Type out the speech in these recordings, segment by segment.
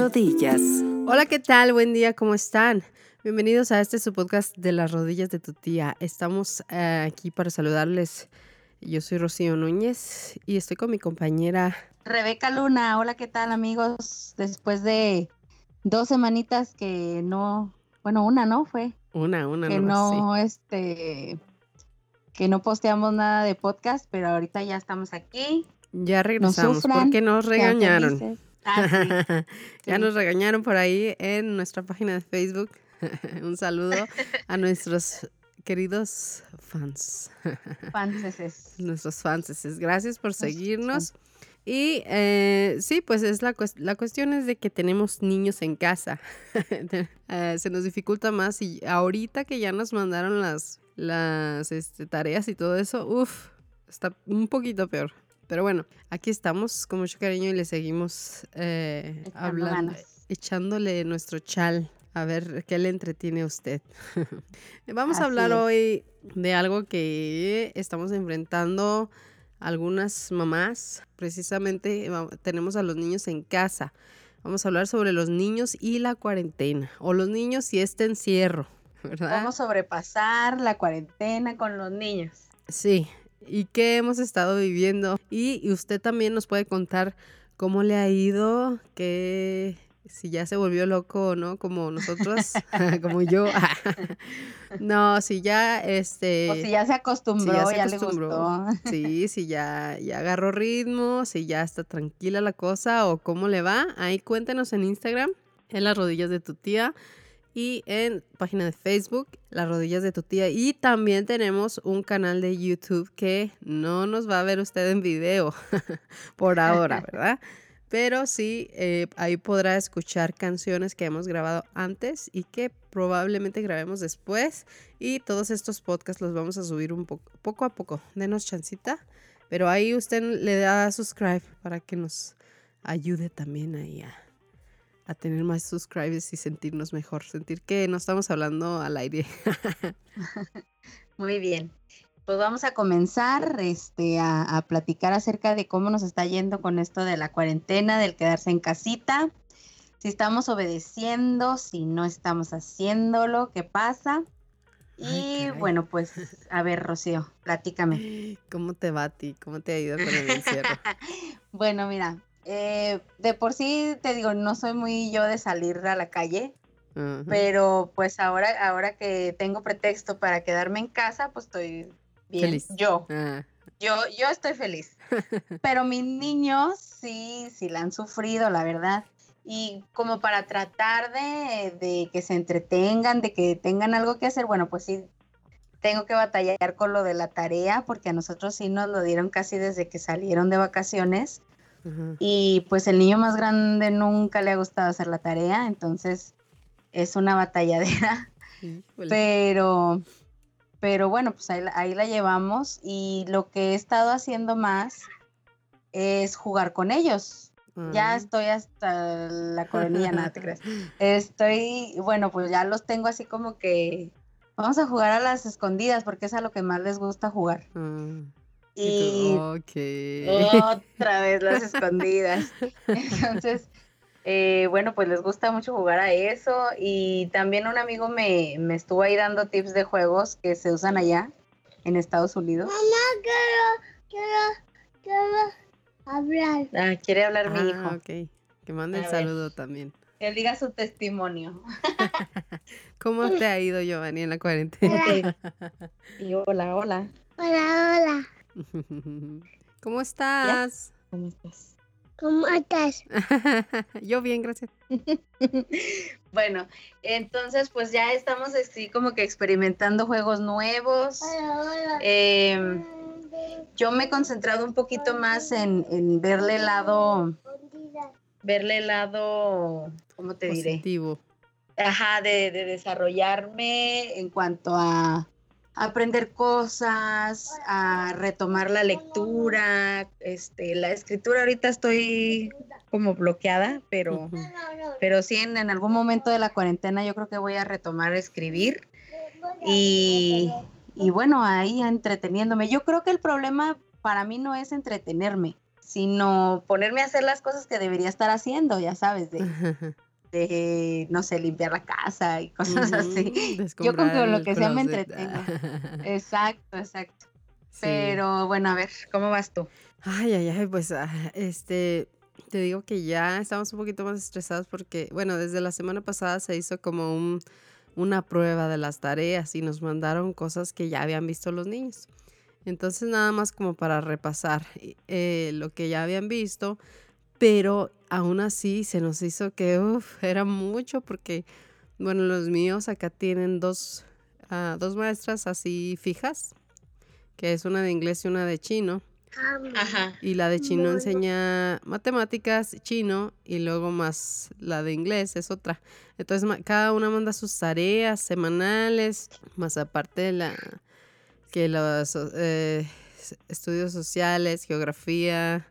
rodillas. Hola, ¿qué tal? Buen día, ¿cómo están? Bienvenidos a este su podcast de las rodillas de tu tía. Estamos eh, aquí para saludarles. Yo soy Rocío Núñez y estoy con mi compañera Rebeca Luna. Hola, ¿qué tal amigos? Después de dos semanitas que no, bueno, una no fue, una, una, que no, este, que no posteamos nada de podcast, pero ahorita ya estamos aquí. Ya regresamos sufran, porque nos regañaron. Ah, sí. ya Sí. nos regañaron por ahí en nuestra página de Facebook. Un saludo a nuestros queridos fans, Franceses. nuestros fans. Gracias por seguirnos. Y eh, sí, pues es la, la cuestión es de que tenemos niños en casa. Eh, se nos dificulta más y ahorita que ya nos mandaron las, las este, tareas y todo eso, uff, está un poquito peor. Pero bueno, aquí estamos con mucho cariño y le seguimos eh, hablando, echándole nuestro chal. A ver qué le entretiene a usted. Vamos a hablar es. hoy de algo que estamos enfrentando algunas mamás. Precisamente va- tenemos a los niños en casa. Vamos a hablar sobre los niños y la cuarentena. O los niños y este encierro, ¿verdad? Cómo sobrepasar la cuarentena con los niños. Sí, y qué hemos estado viviendo. Y, usted también nos puede contar cómo le ha ido, que si ya se volvió loco o no, como nosotros, como yo. no, si ya, este... O si ya se acostumbró, se ya, acostumbró. le gustó. Sí, si ya, ya agarró ritmo, si ya está tranquila la cosa o cómo le va, ahí cuéntenos en Instagram, en las rodillas de tu tía y en página de Facebook, las rodillas de tu tía. Y también tenemos un canal de YouTube que no nos va a ver usted en video por ahora, ¿verdad? Pero sí, eh, ahí podrá escuchar canciones que hemos grabado antes y que probablemente grabemos después. Y todos estos podcasts los vamos a subir un poco, poco a poco. Denos chancita. Pero ahí usted le da subscribe para que nos ayude también ahí a, a tener más subscribers y sentirnos mejor. Sentir que no estamos hablando al aire. Muy bien. Pues vamos a comenzar este, a, a platicar acerca de cómo nos está yendo con esto de la cuarentena, del quedarse en casita, si estamos obedeciendo, si no estamos haciéndolo, qué pasa. Ay, Y bueno, pues a ver, Rocío, platícame. ¿Cómo te va a ti? ¿Cómo te ha ido con el encierro? Bueno, mira, eh, de por sí te digo, no soy muy yo de salir a la calle, pero pues ahora, ahora que tengo pretexto para quedarme en casa, pues estoy bien. Feliz. Yo, Ah, Yo, yo estoy feliz. Pero mis niños sí, sí la han sufrido, la verdad. Y como para tratar de, de que se entretengan, de que tengan algo que hacer, bueno, pues sí, tengo que batallar con lo de la tarea, porque a nosotros sí nos lo dieron casi desde que salieron de vacaciones. Y pues el niño más grande nunca le ha gustado hacer la tarea, entonces es una batalladera. Pero, pero bueno, pues ahí, la- ahí la llevamos y lo que he estado haciendo más es jugar con ellos. Ya estoy hasta la coronilla, nada te creas. Estoy, bueno, pues ya los tengo así como que vamos a jugar a las escondidas porque es a lo que más les gusta jugar. Y otra vez las escondidas. Entonces, eh, bueno, pues les gusta mucho jugar a eso. Y también un amigo me, me estuvo ahí dando tips de juegos que se usan allá en Estados Unidos. hablar. Ah, quiere hablar mi Ah, hijo. ok. Que mande el A ver. saludo también. Que él diga su testimonio. ¿Cómo te ha ido, Giovanni, en la cuarentena? Y hola, hola. Hola, hola. ¿Cómo estás? ¿Cómo estás? ¿Cómo estás? Yo bien, gracias. Bueno, entonces pues ya estamos así como que experimentando juegos nuevos. Hola, hola. Em, yo me he concentrado un poquito más en, en verle el lado, verle el lado, ¿cómo te diré? Positivo. Ajá, de, de desarrollarme en cuanto a aprender cosas, a retomar la lectura, este, la escritura. Ahorita estoy como bloqueada, pero, pero sí en, en algún momento de la cuarentena yo creo que voy a retomar a escribir. Y, y bueno, ahí entreteniéndome. Yo creo que el problema para mí no es entretenerme, sino ponerme a hacer las cosas que debería estar haciendo, ya sabes, de, de no sé, limpiar la casa y cosas así. Yo con que lo que sea me entretengo. exacto, exacto. Pero bueno, a ver, ¿cómo vas tú? Ay, ay, ay, pues ah, este, te digo que ya estamos un poquito más estresados porque, bueno, desde la semana pasada se hizo como un, una prueba de las tareas y nos mandaron cosas que ya habían visto los niños. Entonces nada más como para repasar eh, lo que ya habían visto, pero aún así se nos hizo que era mucho porque, bueno, los míos acá tienen dos, ah, dos maestras así fijas, que es una de inglés y una de chino. Ajá. Y la de chino enseña matemáticas, chino, y luego más la de inglés es otra. Entonces cada una manda sus tareas semanales, más aparte de la que los eh, estudios sociales, geografía,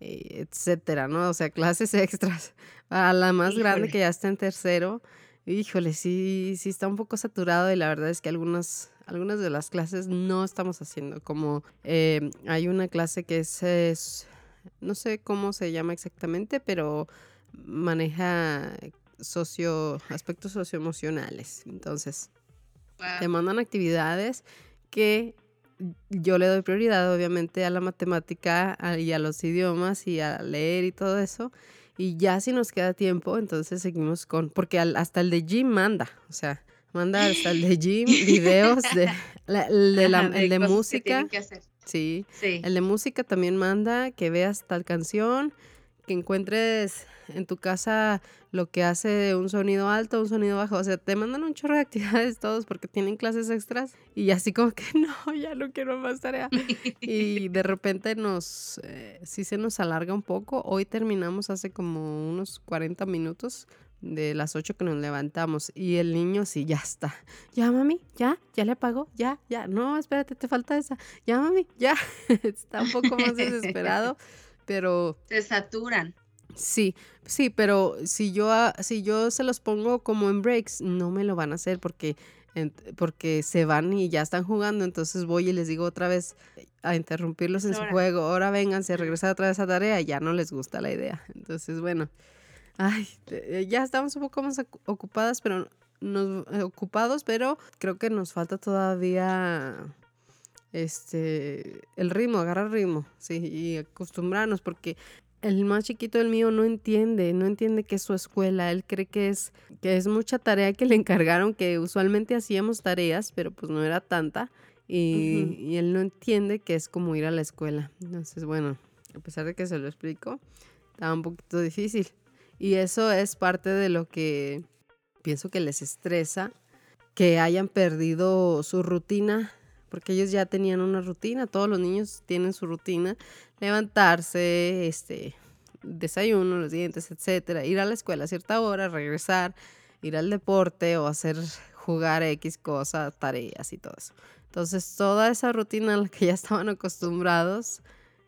etcétera, ¿no? O sea, clases extras. A la más grande que ya está en tercero, híjole, sí, sí está un poco saturado y la verdad es que algunas algunas de las clases no estamos haciendo, como eh, hay una clase que es, no sé cómo se llama exactamente, pero maneja socio, aspectos socioemocionales. Entonces, te mandan actividades que yo le doy prioridad, obviamente, a la matemática y a los idiomas y a leer y todo eso. Y ya si nos queda tiempo, entonces seguimos con, porque hasta el de gym manda, o sea, Manda hasta el de gym, videos de, el de, música. Sí. sí. El de música también manda que veas tal canción, que encuentres en tu casa lo que hace un sonido alto, un sonido bajo. O sea, te mandan un chorro de actividades todos porque tienen clases extras y así como que no, ya no quiero más tarea. y de repente nos, eh, sí se nos alarga un poco. Hoy terminamos hace como unos 40 minutos de las 8 que nos levantamos y el niño sí, ya está. Ya, mami, ya, ya le apagó, ya, ya. No, espérate, te falta esa. Ya, mami, ya. está un poco más desesperado, pero... Se saturan. Sí, sí, pero si yo, si yo se los pongo como en breaks, no me lo van a hacer porque, porque se van y ya están jugando. Entonces voy y les digo otra vez a interrumpirlos en su juego. Ahora vénganse, regresar otra vez a tarea. Ya no les gusta la idea. Entonces, bueno. Ay, eh, ya estamos un poco más ocupadas, pero nos, ocupados, pero creo que nos falta todavía este el ritmo, agarrar ritmo, sí, y acostumbrarnos, porque el más chiquito del mío no entiende, no entiende que es su escuela, él cree que es, que es mucha tarea que le encargaron, que usualmente hacíamos tareas, pero pues no era tanta, y, y él no entiende que es como ir a la escuela. Entonces, bueno, a pesar de que se lo explico, estaba un poquito difícil. Y eso es parte de lo que pienso que les estresa, que hayan perdido su rutina, porque ellos ya tenían una rutina, todos los niños tienen su rutina, levantarse, este, desayuno, los dientes, etcétera, ir a la escuela a cierta hora, regresar, ir al deporte o hacer jugar X cosas, tareas y todo eso. Entonces, toda esa rutina a la que ya estaban acostumbrados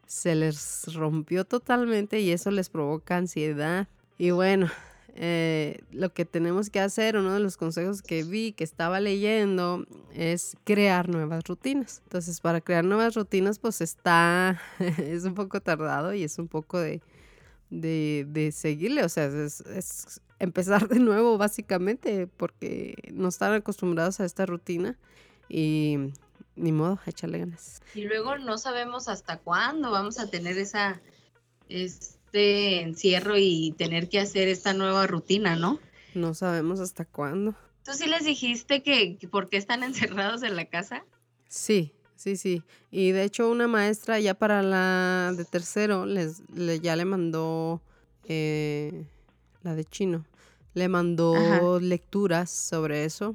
se les rompió totalmente y eso les provoca ansiedad, y bueno, eh, lo que tenemos que hacer, uno de los consejos que vi, que estaba leyendo, es crear nuevas rutinas. Entonces, para crear nuevas rutinas, pues está, es un poco tardado y es un poco de, de, seguirle, o sea, es, empezar de nuevo básicamente, porque no están acostumbrados a esta rutina y ni modo, échale ganas. Y luego no sabemos hasta cuándo vamos a tener esa... Es, este encierro y tener que hacer esta nueva rutina, ¿no? No sabemos hasta cuándo. ¿Tú sí les dijiste que, por qué están encerrados en la casa? Sí, sí, sí. Y de hecho una maestra ya para la de tercero les, ya le mandó eh, la de chino, le mandó lecturas sobre eso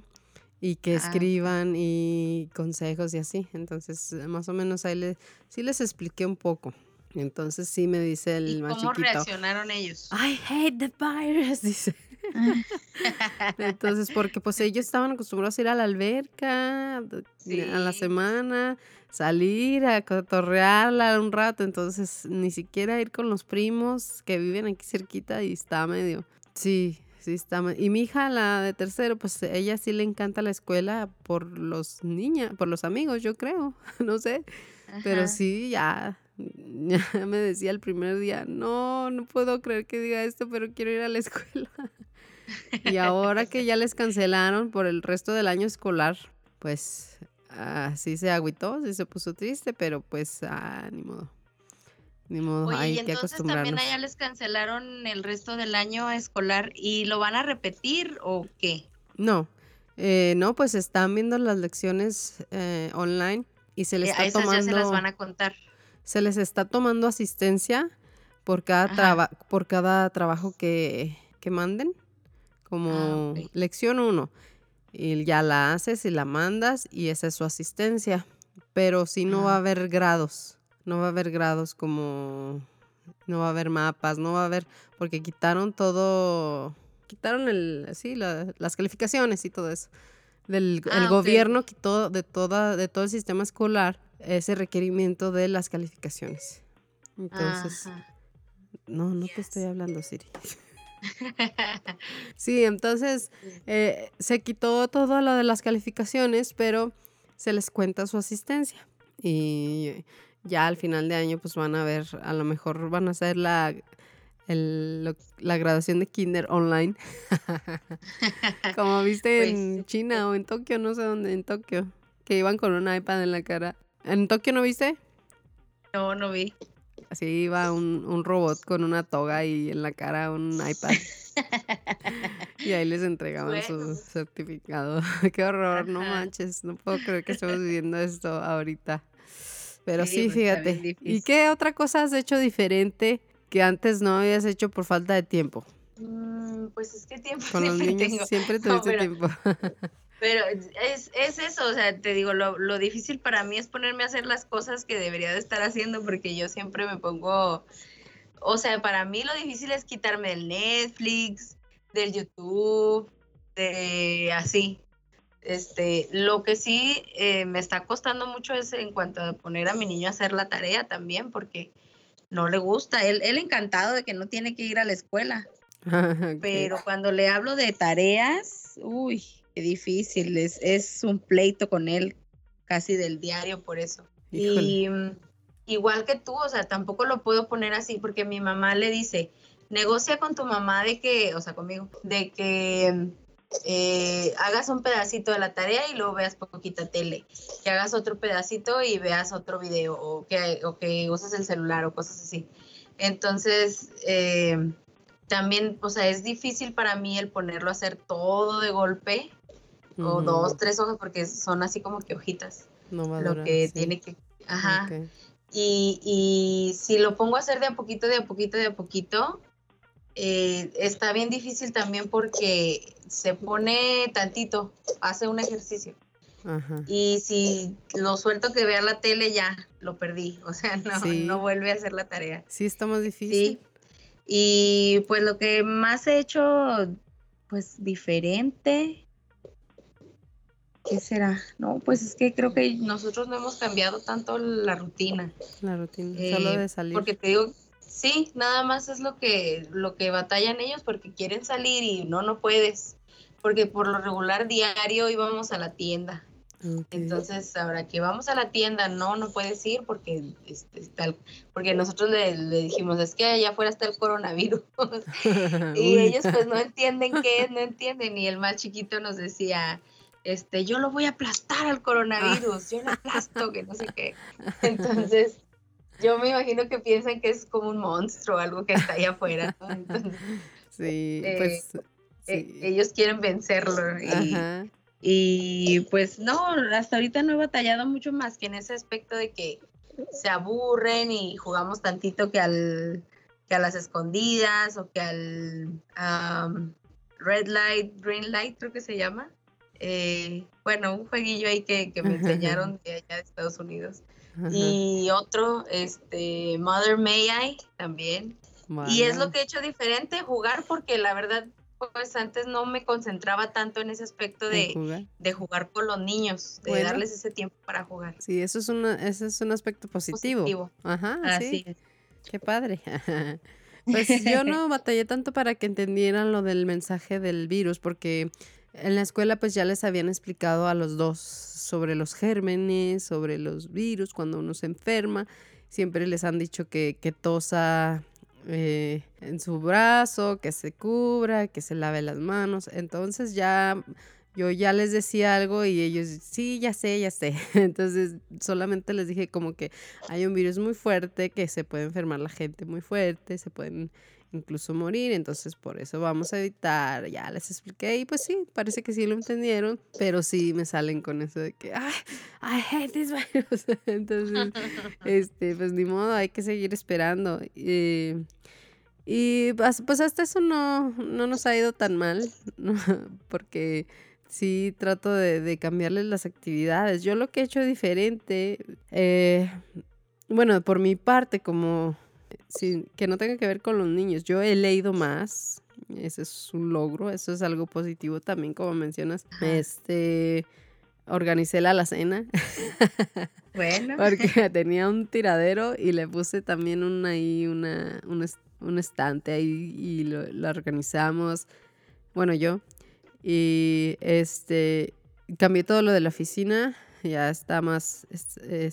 y que ah, escriban y consejos y así. Entonces, más o menos ahí le, sí les expliqué un poco. Entonces sí me dice el ¿Y más ¿Cómo reaccionaron ellos? I hate the virus, dice. Entonces, porque pues ellos estaban acostumbrados a ir a la alberca a la semana, salir a cotorrearla un rato, entonces ni siquiera ir con los primos que viven aquí cerquita y está medio. Sí, sí está. Y mi hija, la de tercero, pues ella sí le encanta la escuela por los niños, por los amigos, yo creo, no sé. Pero sí, ya me decía el primer día, no, no puedo creer que diga esto, pero quiero ir a la escuela. y ahora que ya les cancelaron por el resto del año escolar, pues así se agüitó, sí se puso triste, pero pues ah, ni modo. Ni modo, Oye, y que entonces acostumbrarnos. también allá les cancelaron el resto del año escolar y lo van a repetir o qué? No, eh, no, pues están viendo las lecciones eh, online y se les Eh, está a esas ya se las tomando, van a contar. Se les está tomando asistencia por cada traba- por cada trabajo que, que manden, como Ah, lección uno. Y ya la haces y la mandas y esa es su asistencia. Pero sí no va a haber grados, no va a haber grados como, no va a haber mapas, no va a haber, porque quitaron todo, quitaron el, sí, la- las calificaciones y todo eso. Del, el Ah, gobierno quitó de toda, de todo el sistema escolar ese requerimiento de las calificaciones. Entonces, Ajá. no, no te estoy hablando, Siri. Sí, entonces eh, se quitó todo lo de las calificaciones, pero se les cuenta su asistencia. Y ya al final de año, pues van a ver, a lo mejor van a hacer la, el- lo- la graduación de Kinder online. Como viste Pues, en. China o en Tokio, no sé dónde, en Tokio, que iban con un iPad en la cara. ¿En Tokio no viste? No, no vi. Así iba un, un robot con una toga y en la cara un iPad. Y ahí les entregaban Bueno. su certificado. Qué horror, no manches. No puedo creer que estemos viviendo esto ahorita. Pero Sí, sí, pues, fíjate. ¿Y qué otra cosa has hecho diferente que antes no habías hecho por falta de tiempo? Mm, pues es que tiempo Con los niños tengo. siempre No, tuviste pero- tiempo. Pero es, es eso, o sea, te digo, lo, lo difícil para mí es ponerme a hacer las cosas que debería de estar haciendo porque yo siempre me pongo, o sea, para mí lo difícil es quitarme del Netflix, del YouTube, de así. Este, lo que sí eh, me está costando mucho es en cuanto a poner a mi niño a hacer la tarea también porque no le gusta. Él, él encantado de que no tiene que ir a la escuela. Pero cuando le hablo de tareas, uy, difícil, es, es un pleito con él casi del diario por eso. Híjole. Y mm, igual que tú, o sea, tampoco lo puedo poner así porque mi mamá le dice, negocia con tu mamá de que, o sea, conmigo, de que eh, hagas un pedacito de la tarea y luego veas poquita tele, que hagas otro pedacito y veas otro video o que, o que uses el celular o cosas así. Entonces, eh, también, o sea, es difícil para mí el ponerlo a hacer todo de golpe o dos, tres hojas porque son así como que hojitas No va a lo que sí. tiene que... Ajá. Y, y si lo pongo a hacer de a poquito, de a poquito, de a poquito, eh, está bien difícil también porque se pone tantito, hace un ejercicio. Ajá. Y si lo suelto que vea la tele, ya lo perdí. O sea, no, Sí. no vuelve a hacer la tarea. Sí, está más Sí. difícil. Y pues lo que más he hecho, pues diferente. ¿Qué será? No, pues es que creo que nosotros no hemos cambiado tanto la rutina. La rutina. Solo Eh, de salir. Porque te digo, sí, nada más es lo que, lo que batallan ellos porque quieren salir y no, no puedes. Porque por lo regular diario íbamos a la tienda. Entonces, ahora que vamos a la tienda, no, no puedes ir porque, este, está el- porque nosotros le, le dijimos, es que allá afuera está el coronavirus. y ellos pues no entienden qué es, no entienden. Y el más chiquito nos decía, este, yo lo voy a aplastar al coronavirus, yo lo aplasto, que no sé qué. Entonces, yo me imagino que piensan que es como un monstruo, algo que está allá afuera. ¿no? Entonces, Sí, eh, pues. eh, ellos quieren vencerlo. Y, Ajá. y pues no, hasta ahorita no he batallado mucho más que en ese aspecto de que se aburren y jugamos tantito que al que a las escondidas o que al am, red light, green light creo que se llama. Eh, bueno, un jueguillo ahí que, que me enseñaron de allá de Estados Unidos. ajá. Y otro, este, Mother May I también. Y es lo que he hecho diferente, jugar, porque la verdad, pues antes no me concentraba tanto en ese aspecto ¿En de, jugar? de jugar con los niños, de Bueno. darles ese tiempo para jugar. Sí, eso es, una, ese es un aspecto positivo. Positivo. Ajá, Así sí. es. Qué padre. Pues yo no batallé tanto para que entendieran lo del mensaje del virus, porque En la escuela pues ya les habían explicado a los dos sobre los gérmenes, sobre los virus, cuando uno se enferma. Siempre les han dicho que, que tosa eh, en su brazo, que se cubra, que se lave las manos. Entonces ya yo ya les decía algo y ellos, sí, ya sé, ya sé. Entonces solamente les dije como que hay un virus muy fuerte, que se puede enfermar la gente muy fuerte, se pueden incluso morir, entonces por eso vamos a evitar, ya les expliqué y pues sí, parece que sí lo entendieron, pero sí me salen con eso de que, ay, I hate this virus, entonces, este, pues ni modo, hay que seguir esperando. y pues, pues hasta eso no, no nos ha ido tan mal, porque sí trato de, de, cambiarles las actividades. Yo lo que he hecho diferente, eh, bueno, por mi parte, como que no tenga que ver con los niños. Yo he leído más, ese es un logro, eso es algo positivo también, como mencionas. Este, organicé la alacena. Bueno. Porque tenía un tiradero y le puse también una ahí, una, un, estante ahí y lo, lo, organizamos. Bueno, yo. Y este, cambié todo lo de la oficina ya está más, este,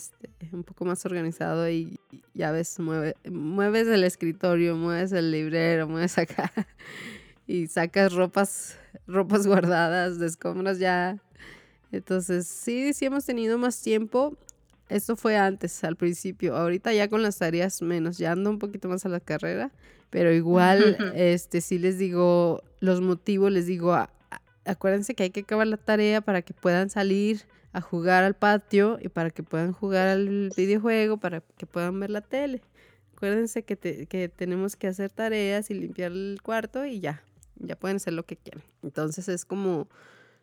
un poco más organizado y ya ves, mueve, mueves el escritorio, mueves el librero, mueves acá y sacas ropas, ropas guardadas, de escombros ya. Entonces, sí, sí hemos tenido más tiempo. Esto fue antes, al principio. Ahorita ya con las tareas menos, ya ando un poquito más a la carrera, pero igual, este, sí les digo los motivos, les digo, acuérdense que hay que acabar la tarea para que puedan salir a jugar al patio y para que puedan jugar al videojuego, para que puedan ver la tele. Acuérdense que, que tenemos que hacer tareas y limpiar el cuarto y ya, ya pueden hacer lo que quieran. Entonces es como,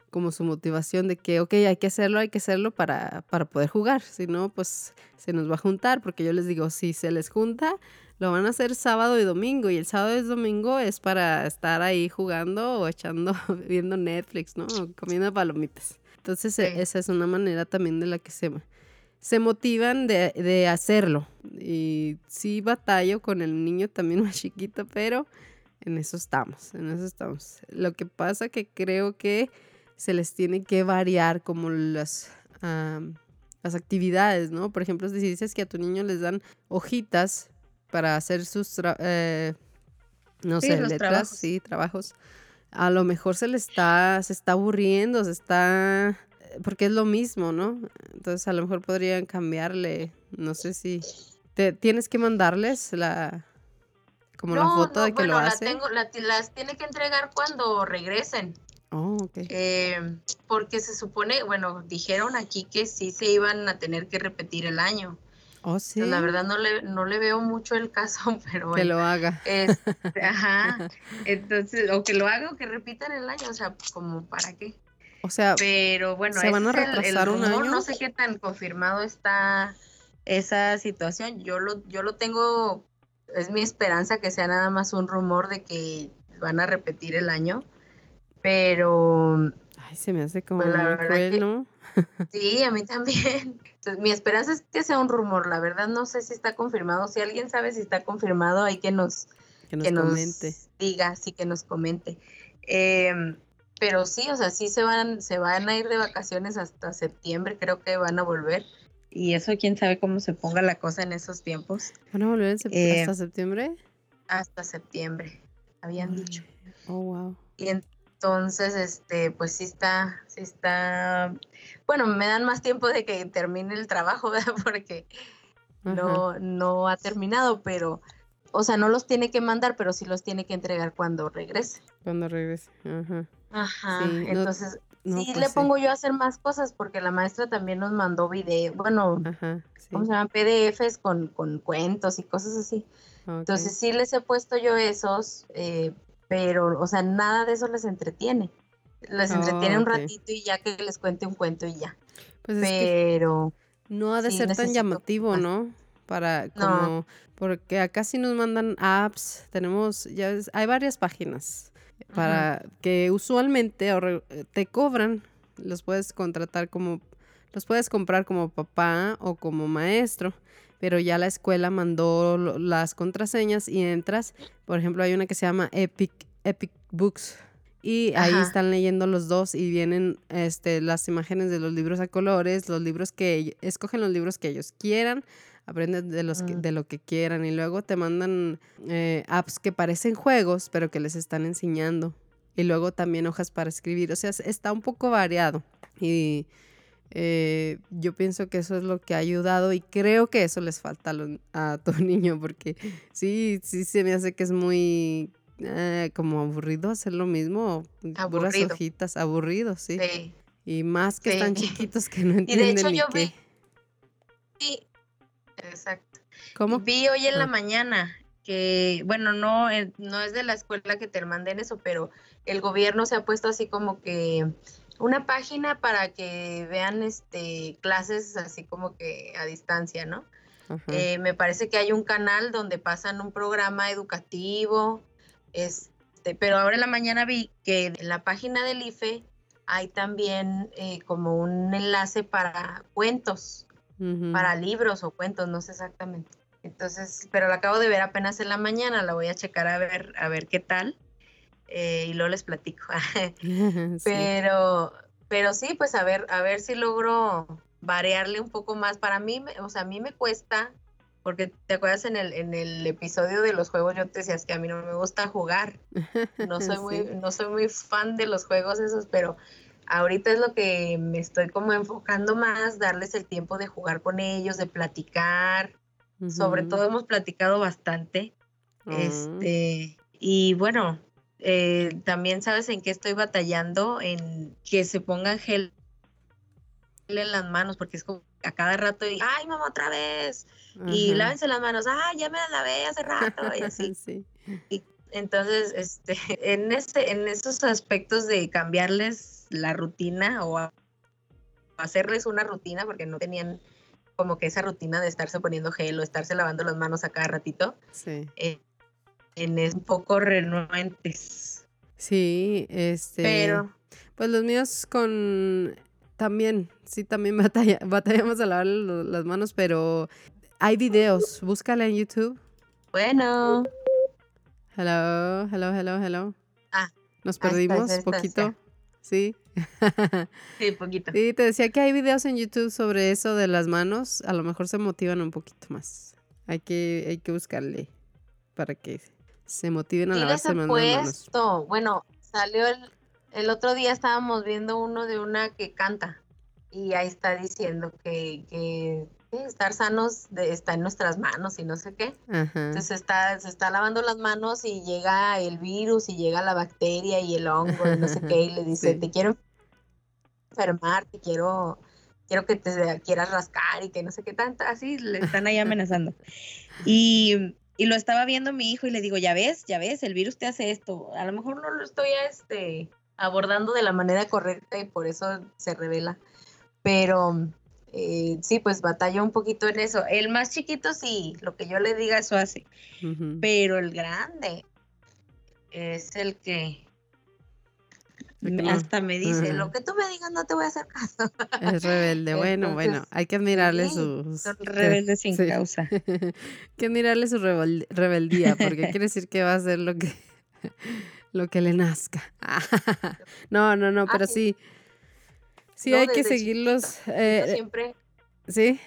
como su motivación de que, ok, hay que hacerlo, hay que hacerlo para, para poder jugar. Si no, pues se nos va a juntar, porque yo les digo, si se les junta, lo van a hacer sábado y domingo. Y el sábado y domingo es para estar ahí jugando o echando, viendo Netflix, ¿no? comiendo palomitas. Entonces e, esa es una manera también de la que se, se motivan de, de, hacerlo. Y sí batallo con el niño también más chiquito, pero en eso estamos, en eso estamos. Lo que pasa que creo que se les tiene que variar como las, las actividades, ¿no? Por ejemplo, si dices que a tu niño les dan hojitas para hacer sus, eh, no sé, letras, sí, trabajos a lo mejor se le está, se está aburriendo, se está, porque es lo mismo, ¿no? Entonces a lo mejor podrían cambiarle, no sé si, te, tienes que mandarles la, como la foto de que lo hace. La tengo, las tiene que entregar cuando regresen. Oh, ok. Eh, porque se supone, bueno, dijeron aquí que sí se iban a tener que repetir el año. Oh, sí. la verdad no le, no le veo mucho el caso, pero Que lo haga. ajá. Entonces, o que lo haga o que repitan el año, o sea, como para qué. O sea, pero bueno, ¿se van a retrasar un año? No sé qué tan confirmado está esa situación. Yo lo, yo lo tengo, es mi esperanza que sea nada más un rumor de que van a repetir el año, pero... Ay, se me hace como pues, ¿no? Sí, a mí también. mi esperanza es que sea un rumor. La verdad no sé si está confirmado. Si alguien sabe si está confirmado, hay que nos, que nos, comente. diga, sí que nos comente. Em, pero sí, o sea, sí se van, se van a ir de vacaciones hasta septiembre, creo que van a volver. Y eso quién sabe cómo se ponga la cosa en esos tiempos. ¿Van a volver eh, hasta septiembre? Hasta septiembre, habían dicho. Oh, wow. Y entonces, este, pues sí está, sí está, bueno, me dan más tiempo de que termine el trabajo, ¿verdad? Porque no, no ha terminado, pero, o sea, no los tiene que mandar, pero sí los tiene que entregar cuando regrese. Cuando regrese, ajá. Ajá, entonces, sí pues le pongo yo a hacer más cosas porque la maestra también nos mandó video, bueno, ¿cómo se llaman? PDFs con, con cuentos y cosas así. Entonces sí les he puesto yo esos, eh, pero, o sea, nada de eso les entretiene. Les entretiene un ratito y ya que les cuente un cuento y ya. Pues pero... no ha de ser tan llamativo, ¿no? Para como... Porque acá sí nos mandan apps, tenemos, ya hay varias páginas para que usualmente te cobran, los puedes contratar como, los puedes comprar como papá o como maestro pero ya la escuela mandó las contraseñas y entras. Por ejemplo, hay una que se llama Epic, Epic Books Y ahí Ajá. están leyendo los dos y vienen este, las imágenes de los libros a colores, los libros que escogen los libros que ellos quieran, aprenden de, los que- Mm. de lo que quieran y luego te mandan eh, apps que parecen juegos, pero que les están enseñando. Y luego también hojas para escribir. O sea, es- está un poco variado. Y eh, yo pienso que eso es lo que ha ayudado y creo que eso les falta a, lo- a tu niño porque sí, sí se me hace que es muy eh, como aburrido hacer lo mismo, puras Aburrido. hojitas, aburrido, sí. Sí. Y más que Sí. están chiquitos que no Y de entienden hecho ni yo qué. vi, sí, exacto. ¿Cómo? Vi hoy en Ah. la mañana que, bueno, no, eh, no es de la escuela que te manden eso, pero el gobierno se ha puesto así como que una página para que vean este clases así como que a distancia, ¿no? Eh, me parece que hay un canal donde pasan un programa educativo, este, pero ahora en la mañana vi que en la página del IFE hay también eh, como un enlace para cuentos, para libros o cuentos, no sé exactamente. Entonces, pero la acabo de ver apenas en la mañana, la voy a checar a ver, a ver qué tal. Eh, y luego les platico. Sí. Pero, pero sí, pues a ver, a ver si logro variarle un poco más. Para mí, me- o sea, a mí me cuesta, porque te acuerdas en el, en el episodio de los juegos, yo te decías que a mí no me gusta jugar. No soy muy, no soy muy fan de los juegos esos, pero ahorita es lo que me estoy como enfocando más, darles el tiempo de jugar con ellos, de platicar. Sobre todo hemos platicado bastante. Ah. Este, y bueno, eh, también sabes en qué estoy batallando, en que se pongan gel en las manos, porque es como a cada rato, y, ay mamá, otra vez, y lávense las manos, ay, ya me las lavé hace rato, y así. Sí. Entonces, este, en este, en esos aspectos de cambiarles la rutina o a- hacerles una rutina, porque no tenían como que esa rutina de estarse poniendo gel o estarse lavando las manos a cada ratito, Sí. eh, en es un poco renuentes. Sí, este. Pero Pues los míos con. También, sí, también batalla, batallamos a lavar las manos, pero hay videos. Búscala en YouTube. bueno, Hello, hello, hello, hello. Ah, Nos perdimos estás, poquito. Sí. sí, poquito. Sí, te decía que hay videos en YouTube sobre eso de las manos. A lo mejor se motivan un poquito más. Hay que, hay que buscarle para que se motiven a lavarse las manos. Bueno, salió el, el otro día estábamos viendo uno de una que canta y ahí está diciendo que, que, que estar sanos de, está en nuestras manos y no sé qué. Ajá. Entonces está, se está lavando las manos y llega el virus y llega la bacteria y el hongo y no sé qué y le dice, Sí. te quiero enfermar, te quiero, quiero que te quieras rascar y que no sé qué tanto, así le están ahí amenazando. Y, y lo estaba viendo mi hijo y le digo, ya ves, ya ves, el virus te hace esto. A lo mejor no lo estoy este, abordando de la manera correcta y por eso se revela. Pero eh, sí, pues batalla un poquito en eso. El más chiquito sí, lo que yo le diga eso hace. Pero el grande es el que No. hasta me dice, Ajá. lo que tú me digas no te voy a hacer caso. Es rebelde. Bueno, bueno, hay que admirarle sí, sus... Son rebeldes sin sí. causa. Hay que admirarle su rebel- rebeldía, porque quiere decir que va a hacer lo que, lo que le nazca. No, no, no, Ah, pero sí. sí. No, hay que seguirlos. Eh, siempre, sí,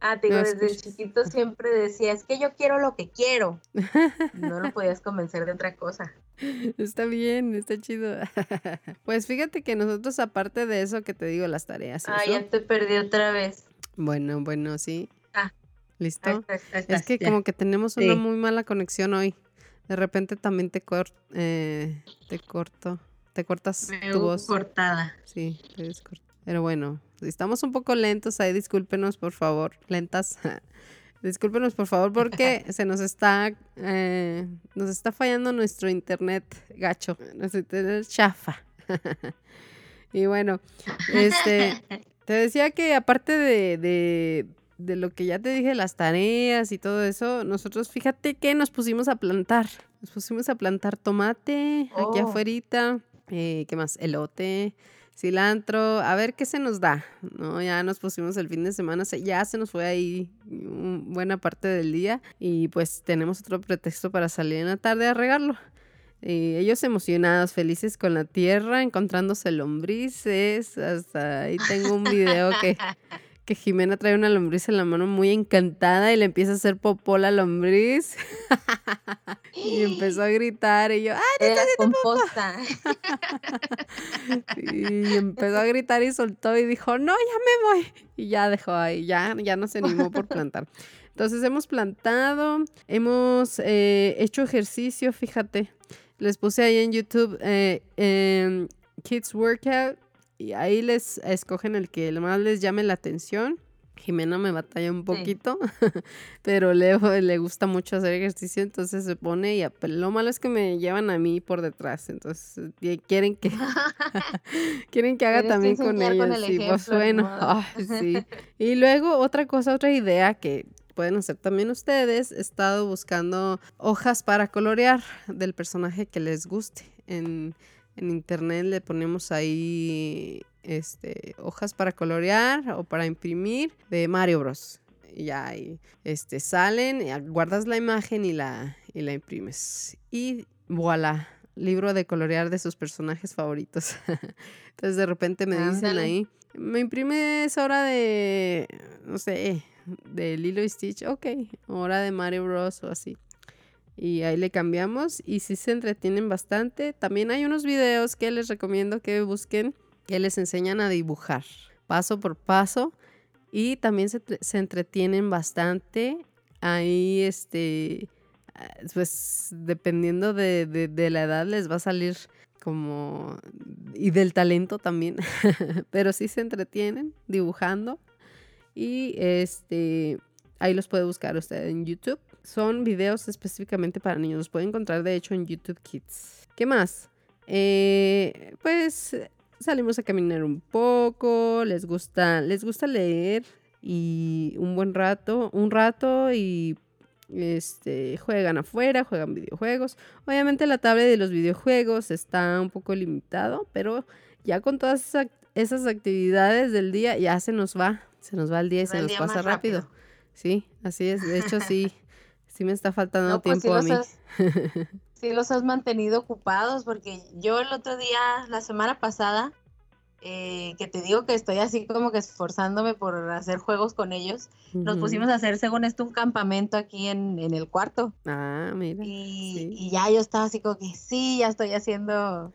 ah, te digo, No, desde escuchas. chiquito siempre decía, es que yo quiero lo que quiero. No lo podías convencer de otra cosa. está bien, está chido. Pues fíjate que nosotros, aparte de eso que te digo, las tareas. Ah, eso, ya te perdí otra vez. Bueno, bueno, sí. Ah, Ahí ¿Listo? Es que ya. como que tenemos una muy mala conexión hoy. De repente también te, cor- eh, te corto, te cortas Me tu voz. cortada. Sí, te ves corto. Pero bueno, si estamos un poco lentos ahí, discúlpenos por favor, lentas. discúlpenos por favor porque se nos está, eh, nos está fallando nuestro internet gacho, nuestro internet chafa. y bueno, este, te decía que aparte de, de, de lo que ya te dije, las tareas y todo eso, nosotros fíjate que nos pusimos a plantar. Nos pusimos a plantar tomate aquí Oh. afuera. Eh, ¿Qué más? Elote, cilantro. A ver qué se nos da. ¿no? Ya nos pusimos el fin de semana. se- Ya se nos fue ahí buena parte del día. Y pues tenemos otro pretexto para salir en la tarde a regarlo. Y ellos emocionados, felices con la tierra, encontrándose lombrices. Hasta ahí tengo un video que, que Jimena trae una lombriz en la mano muy encantada y le empieza a hacer popó la lombriz. y empezó a gritar y yo, ¡ay, te Era composta. Y empezó a gritar y soltó y dijo, no, ya me voy. Y ya dejó ahí, ya, ya no se animó por plantar. Entonces hemos plantado, hemos eh, hecho ejercicio, fíjate. Les puse ahí en YouTube eh, Kids Workout y ahí les escogen el que más les llame la atención. Jimena me batalla un Sí. poquito, pero le, le gusta mucho hacer ejercicio, entonces se pone y lo malo es que me llevan a mí por detrás, entonces eh, quieren que quieren que haga Tienes que también con ellos. el Sí, pues bueno, sí. Y luego otra cosa, otra idea que pueden hacer también ustedes, he estado buscando hojas para colorear del personaje que les guste. En, en internet le ponemos ahí este, hojas para colorear o para imprimir de Mario Bros. Y ya ahí este, salen, y guardas la imagen y la, y la imprimes. Y voilà, libro de colorear de sus personajes favoritos. Entonces de repente me dicen ahí, me imprimes hora de, no sé, de Lilo y Stitch, ok, hora de Mario Bros o así. Y ahí le cambiamos y si se entretienen bastante. También hay unos videos que les recomiendo que busquen que les enseñan a dibujar paso por paso y también se, se entretienen bastante. Ahí, este, pues dependiendo de, de- de la edad les va a salir como... y del talento también, pero sí se entretienen dibujando y este, ahí los puede buscar usted en YouTube. Son videos específicamente para niños, los puede encontrar de hecho en YouTube Kids. ¿Qué más? Eh, pues salimos a caminar un poco, les gusta, les gusta leer y un buen rato, un rato y este juegan afuera, juegan videojuegos. Obviamente la tablet de los videojuegos está un poco limitado, pero ya con todas esas, ac- esas actividades del día ya se nos va, se nos va el día y se nos día pasa rápido. rápido. Sí, así es. De hecho sí, sí me está faltando No, pues sí tiempo a los, mí. has, sí los has mantenido ocupados porque yo el otro día, la semana pasada, eh, que te digo que estoy así como que esforzándome por hacer juegos con ellos, nos Ujú. pusimos a hacer según esto un campamento aquí en, en el cuarto Ah, mira. y, sí. y ya yo estaba así como que sí, ya estoy haciendo,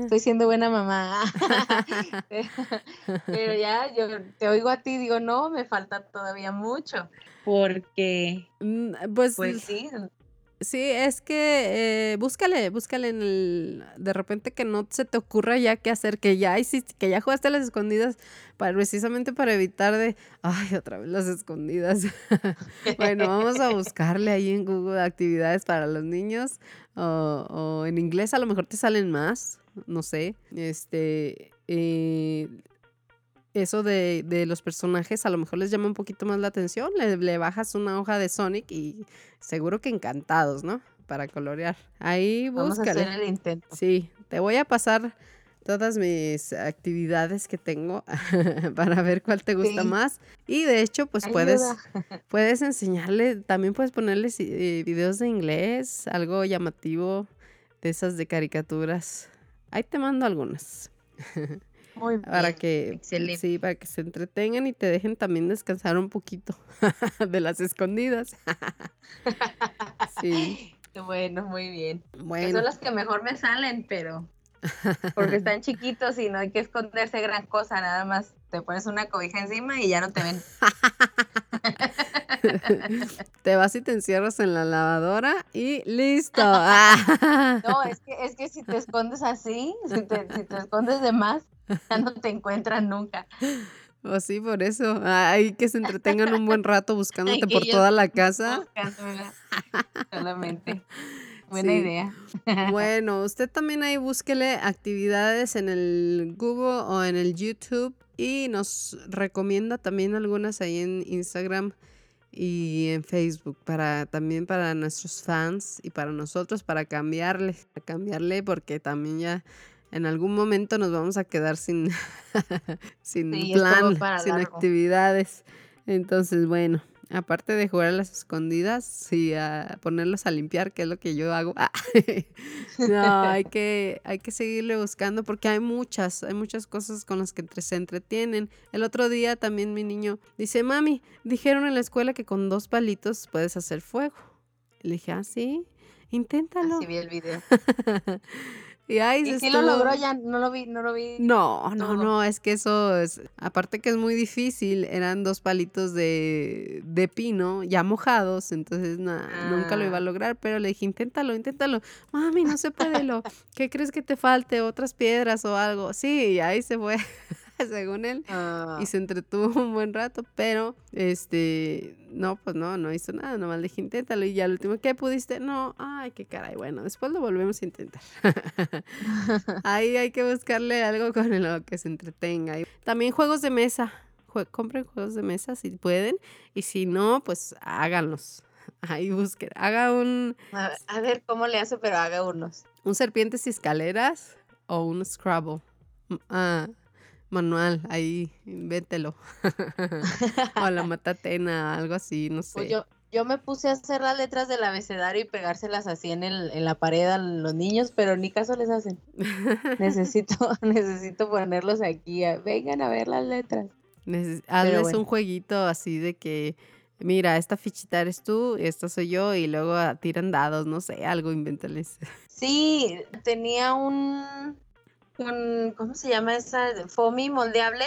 estoy siendo buena mamá. Pero ya yo te oigo a ti, digo, no, me falta todavía mucho. Porque, Mm, Pues, pues sí, sí, es que eh, búscale, búscale en el, de repente que no se te ocurra ya qué hacer, que ya hiciste, que ya jugaste a las escondidas, para, precisamente para evitar de, ay, otra vez las escondidas. bueno, vamos a buscarle ahí en Google actividades para los niños, o, o en inglés a lo mejor te salen más, no sé, este, eh, eso de, de los personajes a lo mejor les llama un poquito más la atención. Le, le bajas una hoja de Sonic y seguro que encantados, ¿no? Para colorear. Ahí vamos a búscale. hacer el intento. Sí, te voy a pasar todas mis actividades que tengo para ver cuál te gusta Sí. más. Y de hecho, pues puedes, puedes enseñarle, también puedes ponerles eh, videos de inglés, algo llamativo de esas de caricaturas. Ahí te mando algunas. Muy Para bien, que, excelente. sí, para que se entretengan y te dejen también descansar un poquito de las escondidas. sí, Bueno, muy bien. Que bueno. son las que mejor me salen, pero porque están chiquitos y no hay que esconderse gran cosa, nada más te pones una cobija encima y ya no te ven. te vas y te encierras en la lavadora y listo. No, es que, es que si te escondes así, si te, si te escondes de más, ya no te encuentran nunca. O sí, por eso. Hay que se entretengan un buen rato buscándote por toda la casa. Solamente. Buena Sí. idea. Bueno, usted también ahí búsquele actividades en el Google o en el YouTube y nos recomienda también algunas ahí en Instagram y en Facebook para también para nuestros fans y para nosotros para cambiarle, para cambiarle porque también ya en algún momento nos vamos a quedar sin sin Sí, plan, sin largo. actividades. Entonces, bueno, Aparte de jugar a las escondidas y a ponerlos a limpiar, que es lo que yo hago. Ah, no, hay que, hay que seguirle buscando porque hay muchas, hay muchas cosas con las que se entretienen. El otro día también mi niño dice, mami, dijeron en la escuela que con dos palitos puedes hacer fuego. Le dije, ah, sí, inténtalo. Así vi el video. Y ay, Y lo logró, ya no lo vi, no lo vi. No, no, es que eso es, aparte que es muy difícil, eran dos palitos de, de pino ya mojados, entonces na- nunca lo iba a Ah. lograr, pero le dije, inténtalo, inténtalo, mami, no se puede, lo, ¿qué crees que te falte? ¿Otras piedras o algo? Sí, y ahí se fue, según él, Ah, y se entretuvo un buen rato, pero, este, no, pues no, no hizo nada, nomás le dije, inténtalo, y ya al último, ¿qué pudiste? No, ay, qué caray, bueno, después lo volvemos a intentar. Ahí hay que buscarle algo con lo que se entretenga. También juegos de mesa. Jue- compren juegos de mesa si pueden. Y si no, pues háganlos. Ahí busquen. Haga un, a, a ver cómo le hace, pero haga unos. un serpientes y escaleras o un Scrabble. M- Ah, manual, ahí, invéntelo. o la matatena, algo así, no sé. Pues yo, yo me puse a hacer las letras del abecedario y pegárselas así en, el, en la pared a los niños, pero ni caso les hacen. Necesito, necesito ponerlos aquí. a- vengan a ver las letras. Neces- hazles bueno. un jueguito así de que, mira, esta fichita eres tú, esta soy yo, y luego tiran dados, no sé, algo, invéntales. Sí, tenía un, un ¿cómo se llama esa? Foamy moldeable.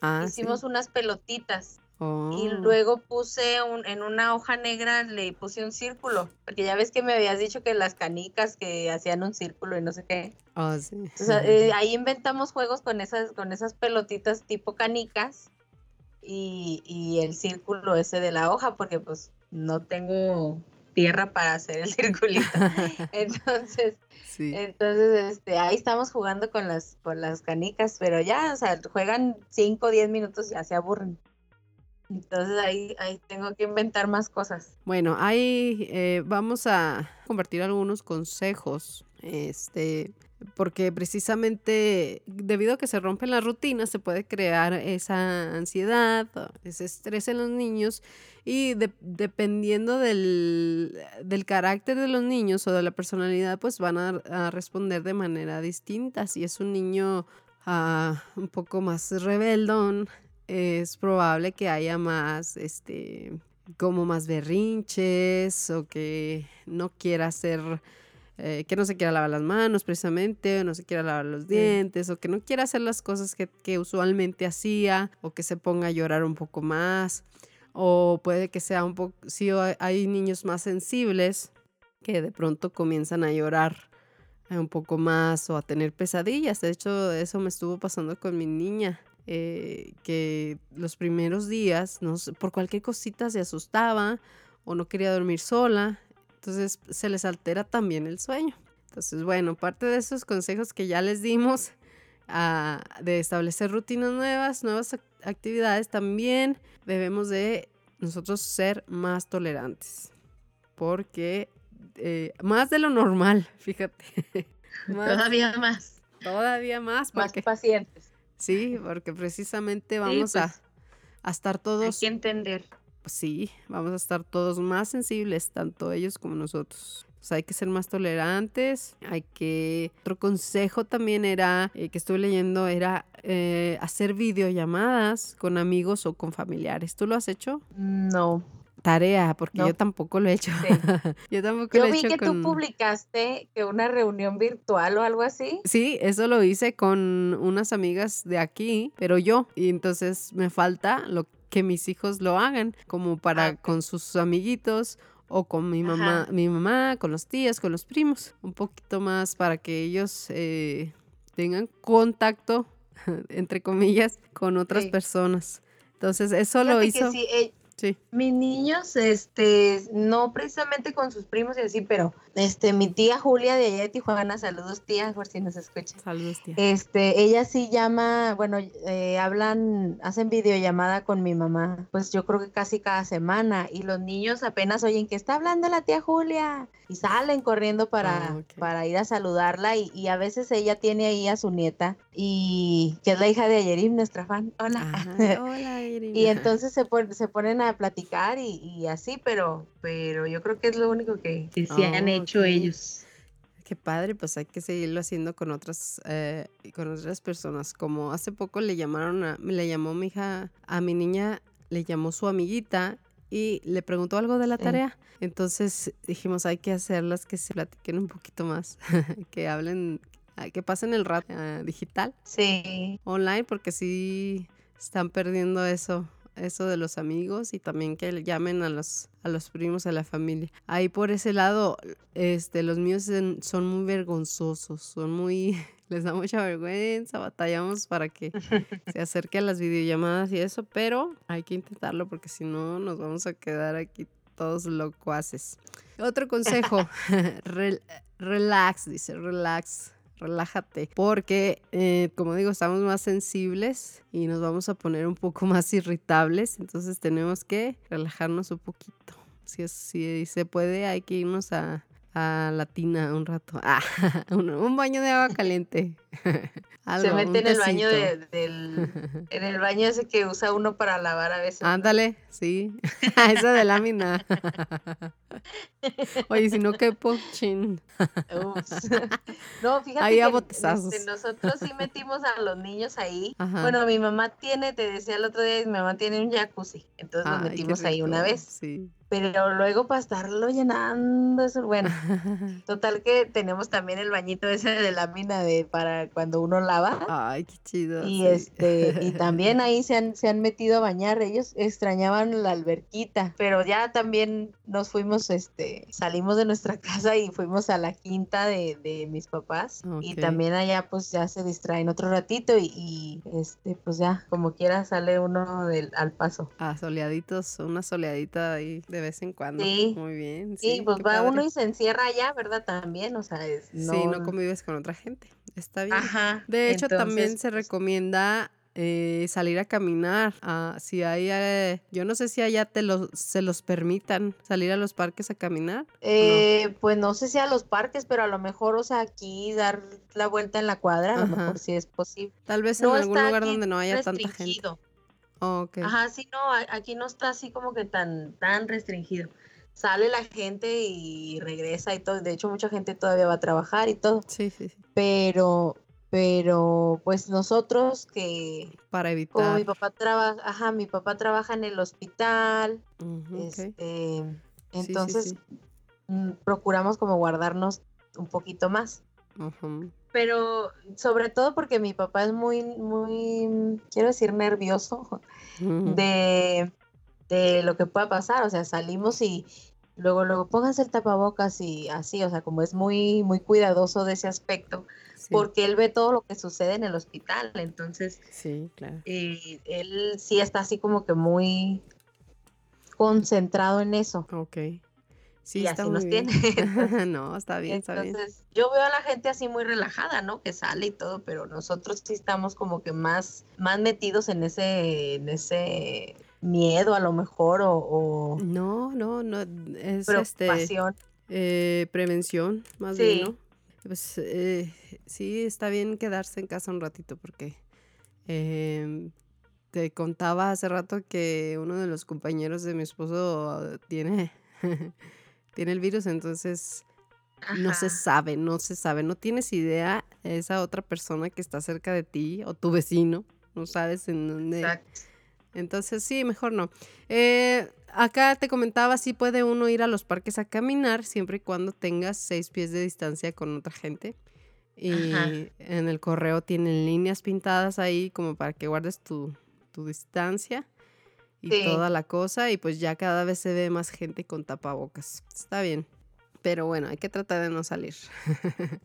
Ah, sí. Hicimos unas pelotitas. Y Oh, luego puse un, en una hoja negra, le puse un círculo. Porque ya ves que me habías dicho que las canicas que hacían un círculo y no sé qué. oh, sí. Entonces, eh, ahí inventamos juegos con esas, con esas pelotitas tipo canicas y, y el círculo ese de la hoja, porque pues no tengo tierra para hacer el circulito. Entonces, sí. entonces este, ahí estamos jugando con las, con las canicas, pero ya, o sea, juegan 5 o 10 minutos y ya se aburren. Entonces ahí, ahí tengo que inventar más cosas. Bueno, ahí eh, vamos a compartir algunos consejos, este, porque precisamente debido a que se rompen las rutinas, se puede crear esa ansiedad, ese estrés en los niños y de- dependiendo del, del carácter de los niños o de la personalidad, pues van a, responder de manera distinta. Si es un niño ah, un poco más rebeldón, es probable que haya más, este, como más berrinches o que no quiera hacer, eh, que no se quiera lavar las manos precisamente, o no se quiera lavar los dientes, o que no quiera hacer las cosas que, que usualmente hacía, o que se ponga a llorar un poco más, o puede que sea un poco, si hay- niños más sensibles que de pronto comienzan a llorar eh, un poco más o a tener pesadillas. De hecho, eso me estuvo pasando con mi niña eh, que los primeros días, no por cualquier cosita se asustaba o no quería dormir sola, entonces se les altera también el sueño. Entonces, bueno, parte de esos consejos que ya les dimos ah, de establecer rutinas nuevas, nuevas ac- actividades, también debemos de nosotros ser más tolerantes, porque eh, más de lo normal, fíjate. Más- Todavía más, todavía más, más porque pacientes. Sí, porque precisamente vamos a, pues, a estar hay todos, que entender. Sí, vamos a estar todos más sensibles, tanto ellos como nosotros. Hay que ser más tolerantes, hay que... Otro consejo también era, eh, que estuve leyendo, era eh, hacer videollamadas con amigos o con familiares. ¿Tú lo has hecho? No. Tarea, porque No. yo tampoco lo he hecho. Sí. yo tampoco Yo lo he vi hecho que con... tú publicaste que una reunión virtual o algo así. Sí, eso lo hice con unas amigas de aquí, pero yo. Y entonces me falta lo que mis hijos lo hagan, como para Ah, con sus amiguitos o con mi mamá, Ajá. mi mamá, con los tías, con los primos. Un poquito más para que ellos eh, tengan contacto, entre comillas, con otras Sí. personas. Entonces, eso lo que hizo. eh, Sí. mis niños, este, no precisamente con sus primos y así, pero este, mi tía Julia de allá de Tijuana, saludos tía, por si nos escucha. Saludos, tía. Este, ella sí llama, bueno, eh, hablan, hacen videollamada con mi mamá, pues yo creo que casi cada semana, y los niños apenas oyen que está hablando la tía Julia, y salen corriendo para, Ah, para ir a saludarla, y, y a veces ella tiene ahí a su nieta, y que es la hija de Ayerim, nuestra fan, hola. Ajá. Hola, Irina. Y entonces se, pon- se ponen a a platicar y, y así, pero, pero yo creo que es lo único que, que sí han Oh, hecho ellos. Qué padre, pues hay que seguirlo haciendo con otras, eh, con otras personas. Como hace poco le llamaron a, le llamó mi hija, a mi niña, le llamó su amiguita y le preguntó algo de la Sí. tarea. Entonces dijimos, hay que hacerlas que se platiquen un poquito más, que hablen, ah, que pasen el rato ah, digital, Sí, online, porque sí están perdiendo eso, eso de los amigos y también que llamen a los, a los primos, a la familia. Ahí por ese lado, este, los míos son muy vergonzosos, son muy, les da mucha vergüenza, batallamos para que se acerque a las videollamadas y eso, pero hay que intentarlo porque si no nos vamos a quedar aquí todos locuaces. Otro consejo, rel- relax, dice, relax. Relájate, porque eh, como digo, estamos más sensibles y nos vamos a poner un poco más irritables, entonces tenemos que relajarnos un poquito. Si, es, si se puede, hay que irnos a, a la tina un rato. Ah, un, un baño de agua caliente. se mete en el baño de- del, en el baño ese que usa uno para lavar a veces. Ándale, sí. Esa de lámina. Oye, si no, qué chin. No, fíjate Ahí a que botezazos. este, nosotros sí metimos a los niños ahí. Ajá. Bueno, mi mamá tiene, te decía el otro día, mi mamá tiene un jacuzzi, entonces Ay, metimos ahí una vez. Sí. Pero luego para estarlo llenando, eso, bueno, total que tenemos también el bañito ese de lámina de para cuando uno lava. Ay, qué chido. Y sí. este, y también ahí se han, se han metido a bañar. Ellos extrañaban la alberquita, pero ya también nos fuimos, este, salimos de nuestra casa y fuimos a la quinta de, de mis papás. Y también allá pues ya se distraen otro ratito y, y, este, pues ya, como quiera sale uno del, al paso. Ah, soleaditos, una soleadita ahí de vez en cuando. Sí. Muy bien. Sí, Sí, pues va uno y se encierra allá, ¿verdad? También, o sea, es, no, Sí, no convives con otra gente. Está bien. Ajá. De hecho, también se pues, recomienda eh, salir a caminar. Ah, si hay, eh, yo no sé si allá te los, se los permitan salir a los parques a caminar. Eh, pues no sé si a los parques, pero a lo mejor, o sea, aquí dar la vuelta en la cuadra, a lo Ajá. mejor sí es posible. Tal vez No en algún lugar donde no haya tanta gente. Ajá, sí, no, aquí no está así como que tan, tan restringido. Sale la gente y regresa y todo. De hecho, mucha gente todavía va a trabajar y todo. Sí, sí, sí. Pero, pero, pues nosotros que, Para como evitar. mi papá trabaja, ajá, mi papá trabaja en el hospital, ok. este, entonces sí. mm, procuramos como guardarnos un poquito más. Ujú. Pero sobre todo porque mi papá es muy, muy, quiero decir, nervioso de, de lo que pueda pasar. O sea, salimos y luego, luego pónganse el tapabocas y así, o sea, como es muy, muy cuidadoso de ese aspecto, Sí, porque él ve todo lo que sucede en el hospital. Entonces, sí, claro. eh, él sí está así como que muy concentrado en eso. Ok. Sí, y está así nos bien. tiene. no, está bien, está bien. Entonces, yo veo a la gente así muy relajada, ¿no? Que sale y todo, pero nosotros sí estamos como que más, más metidos en ese, en ese miedo a lo mejor o, o No, no, no. Es este preocupación. eh, prevención, más Sí. bien, ¿no? Pues eh, sí, está bien quedarse en casa un ratito porque em, te contaba hace rato que uno de los compañeros de mi esposo tiene, tiene el virus, entonces no se sabe, no se sabe, no tienes idea esa otra persona que está cerca de ti o tu vecino, no sabes en dónde. Exacto. Entonces, sí, mejor no. Eh, acá te comentaba, sí puede uno ir a los parques a caminar siempre y cuando tengas seis pies de distancia con otra gente. Y Ajá. en el correo tienen líneas pintadas ahí como para que guardes tu, tu distancia y Sí. toda la cosa. Y pues ya cada vez se ve más gente con tapabocas. Está bien. Pero bueno, hay que tratar de no salir,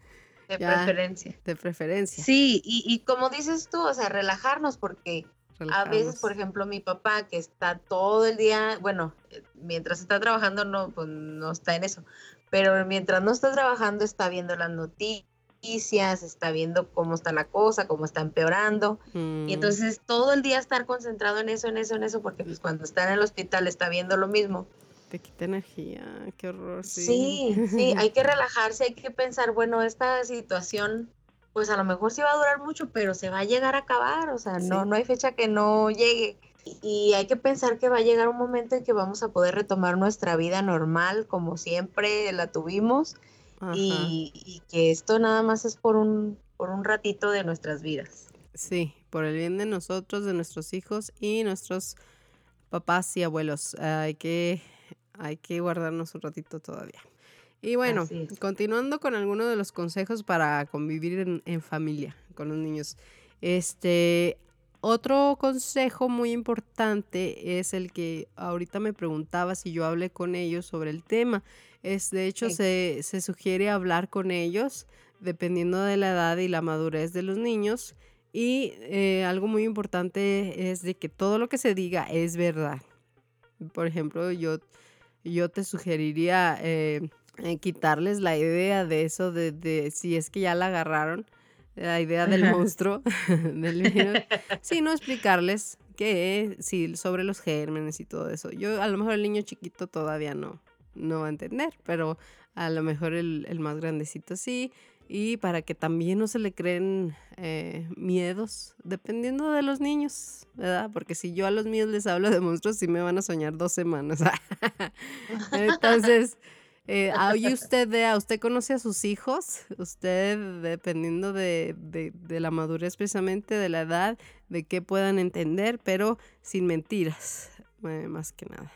De Ya. preferencia. de preferencia. Sí, y, y como dices tú, o sea, relajarnos porque a veces, por ejemplo, mi papá que está todo el día, bueno, eh, mientras está trabajando no, pues no está en eso, pero mientras no está trabajando está viendo las noticias, está viendo cómo está la cosa, cómo está empeorando, Mm, y entonces todo el día estar concentrado en eso, en eso, en eso, porque pues cuando está en el hospital está viendo lo mismo. te quita energía, qué horror. Sí, sí, hay que relajarse, hay que pensar, bueno, esta situación, pues a lo mejor sí va a durar mucho, pero se va a llegar a acabar, o sea, no, Sí. no hay fecha que no llegue. y hay que pensar que va a llegar un momento en que vamos a poder retomar nuestra vida normal como siempre la tuvimos y, y, que esto nada más es por un, por un ratito de nuestras vidas. Sí, por el bien de nosotros, de nuestros hijos y nuestros papás y abuelos. Hay que, hay que guardarnos un ratito todavía. Y bueno, continuando con algunos de los consejos para convivir en, familia con los niños. Este, otro consejo muy importante es el que ahorita me preguntaba si yo hablé con ellos sobre el tema. Es, de hecho, se, se, sugiere hablar con ellos dependiendo de la edad y la madurez de los niños. Y eh, algo muy importante es de que todo lo que se diga es verdad. Por ejemplo, yo, yo te sugeriría eh, eh, quitarles la idea de eso, de, de, si es que ya la agarraron, la idea del monstruo, del virus. Sí, no explicarles qué sí, sobre los gérmenes y todo eso. Yo, a lo mejor el niño chiquito todavía no, no va a entender, pero a lo mejor el, el más grandecito sí. Y para que también no se le creen eh, miedos, dependiendo de los niños, ¿verdad? Porque si yo a los míos les hablo de monstruos, sí me van a soñar dos semanas. Entonces, eh, usted vea, usted conoce a sus hijos, usted dependiendo de, de, la madurez precisamente, de la edad, de qué puedan entender, pero sin mentiras, eh, más que nada.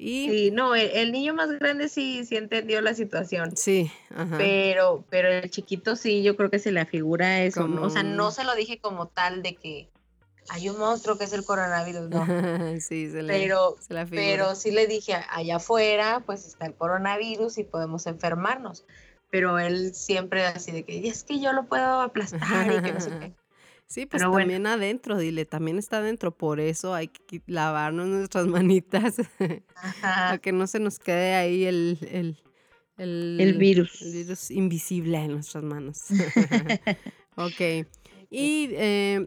Y... Sí, no, el, niño más grande sí, sí entendió la situación. Sí, ajá. Pero, pero el chiquito sí, yo creo que se le afigura eso, ¿no? O sea, no se lo dije como tal de que hay un monstruo que es el coronavirus, ¿no? sí, se le, pero, pero sí le dije, allá afuera, pues está el coronavirus y podemos enfermarnos. Pero él siempre así de que, es que yo lo puedo aplastar y que no sé qué. Sí, pues también adentro, dile, también está adentro, por eso hay que lavarnos nuestras manitas, para que no se nos quede ahí el, el, el, virus. El virus invisible en nuestras manos. ok. Y eh,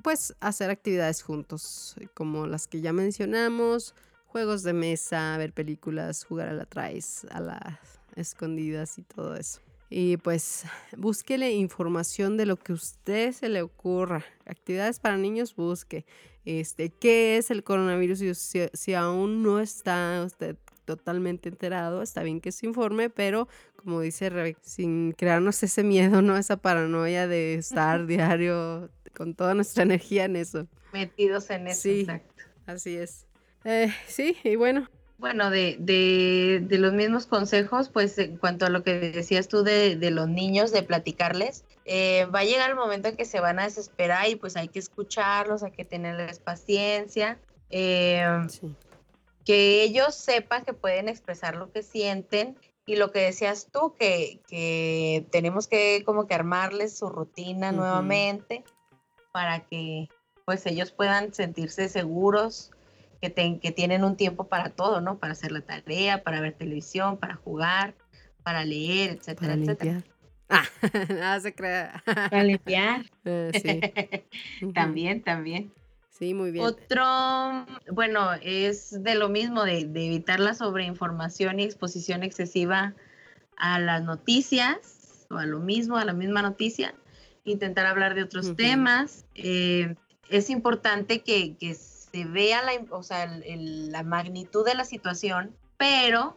pues hacer actividades juntos, como las que ya mencionamos, juegos de mesa, ver películas, jugar a la traes, a las escondidas y todo eso. Y pues búsquele información de lo que a usted se le ocurra. Actividades para niños, busque. Este, ¿Qué es el coronavirus? Si, si aún no está usted totalmente enterado, está bien que se informe, pero como dice Rebeca, sin crearnos ese miedo, ¿no? Esa paranoia de estar diario con toda nuestra energía en eso. Metidos en eso, sí, Así es. Eh, sí, y bueno, bueno, de, de, de, los mismos consejos, pues en cuanto a lo que decías tú de, de los niños, de platicarles, eh, va a llegar el momento en que se van a desesperar y pues hay que escucharlos, hay que tenerles paciencia, eh, que ellos sepan que pueden expresar lo que sienten y lo que decías tú, que, que tenemos que como que armarles su rutina nuevamente para que pues ellos puedan sentirse seguros que, tienen un tiempo para todo, ¿no? Para hacer la tarea, para ver televisión, para jugar, para leer, etcétera, etcétera. Ah, nada se crea. Para limpiar. Eh, sí. también, también. Sí, muy bien. Otro, bueno, es de lo mismo, de, evitar la sobreinformación y exposición excesiva a las noticias, o a lo mismo, a la misma noticia. Intentar hablar de otros temas. Eh, es importante que, que se vea la, o sea, la magnitud de la situación, pero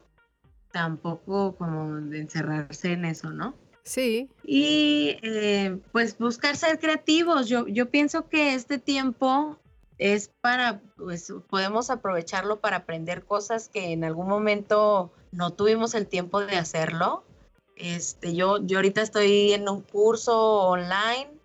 tampoco como de encerrarse en eso, ¿no? Sí. Y eh, pues buscar ser creativos. Yo, yo pienso que este tiempo es para, pues podemos aprovecharlo para aprender cosas que en algún momento no tuvimos el tiempo de hacerlo. Este, yo, yo ahorita estoy en un curso online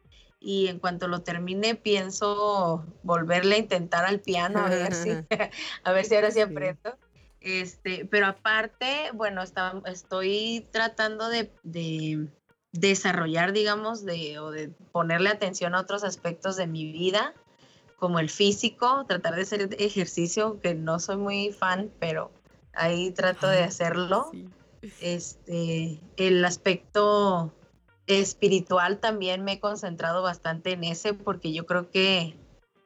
y en cuanto lo termine pienso volverle a intentar al piano a ver si, a ver si ahora sí aprendo. Este, pero aparte, bueno, estoy tratando de, desarrollar, digamos, de, o de ponerle atención a otros aspectos de mi vida, como el físico, tratar de hacer ejercicio, que no soy muy fan, pero ahí trato de hacerlo. Este, el aspecto espiritual también me he concentrado bastante en ese porque yo creo que,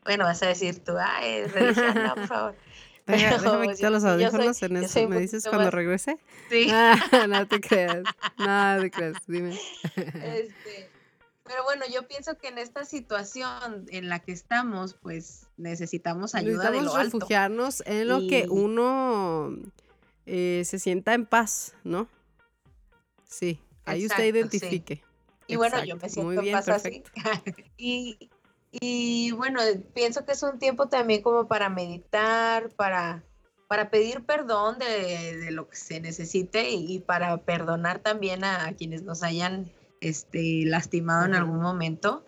bueno, vas a decir tú, ay, religión, no, por favor. déjame quitar los audífonos en eso. ¿Me dices cuando regrese? Sí. Ah, no te creas. No te creas. Dime. Este, Pero bueno, yo pienso que en esta situación en la que estamos, pues necesitamos ayuda de Necesitamos lo alto. refugiarnos en lo que uno eh, se sienta en paz, ¿no? Sí, ahí usted sí. identifique. Y bueno, yo me siento muy en bien, así. y, y bueno, pienso que es un tiempo también como para meditar, para, para pedir perdón de, de lo que se necesite y, y para perdonar también a, quienes nos hayan este, lastimado en algún momento.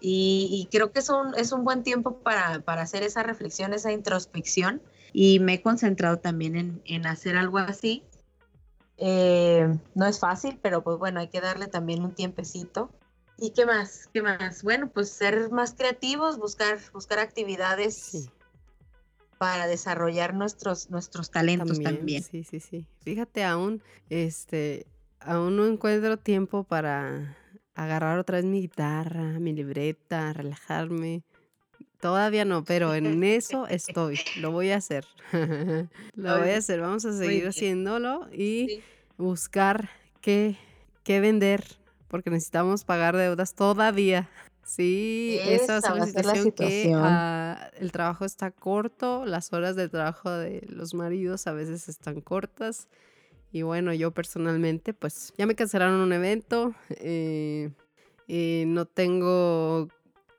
Y, y creo que es un, es un buen tiempo para, para hacer esa reflexión, esa introspección. Y me he concentrado también en, en hacer algo así. Eh, no es fácil, pero pues bueno, hay que darle también un tiempecito. ¿Y qué más? ¿Qué más? Bueno, pues ser más creativos, buscar, buscar actividades Sí, para desarrollar nuestros, nuestros talentos también. Sí, sí, sí. Fíjate, aún, este, aún no encuentro tiempo para agarrar otra vez mi guitarra, mi libreta, relajarme. Todavía no, pero en eso estoy. Lo voy a hacer. Lo voy a hacer. Vamos a seguir haciéndolo y Sí. buscar qué, qué vender, porque necesitamos pagar deudas todavía. Sí, esa va la situación que ah, el trabajo está corto, las horas de trabajo de los maridos a veces están cortas. Y bueno, yo personalmente, pues ya me cancelaron un evento, eh, eh, no tengo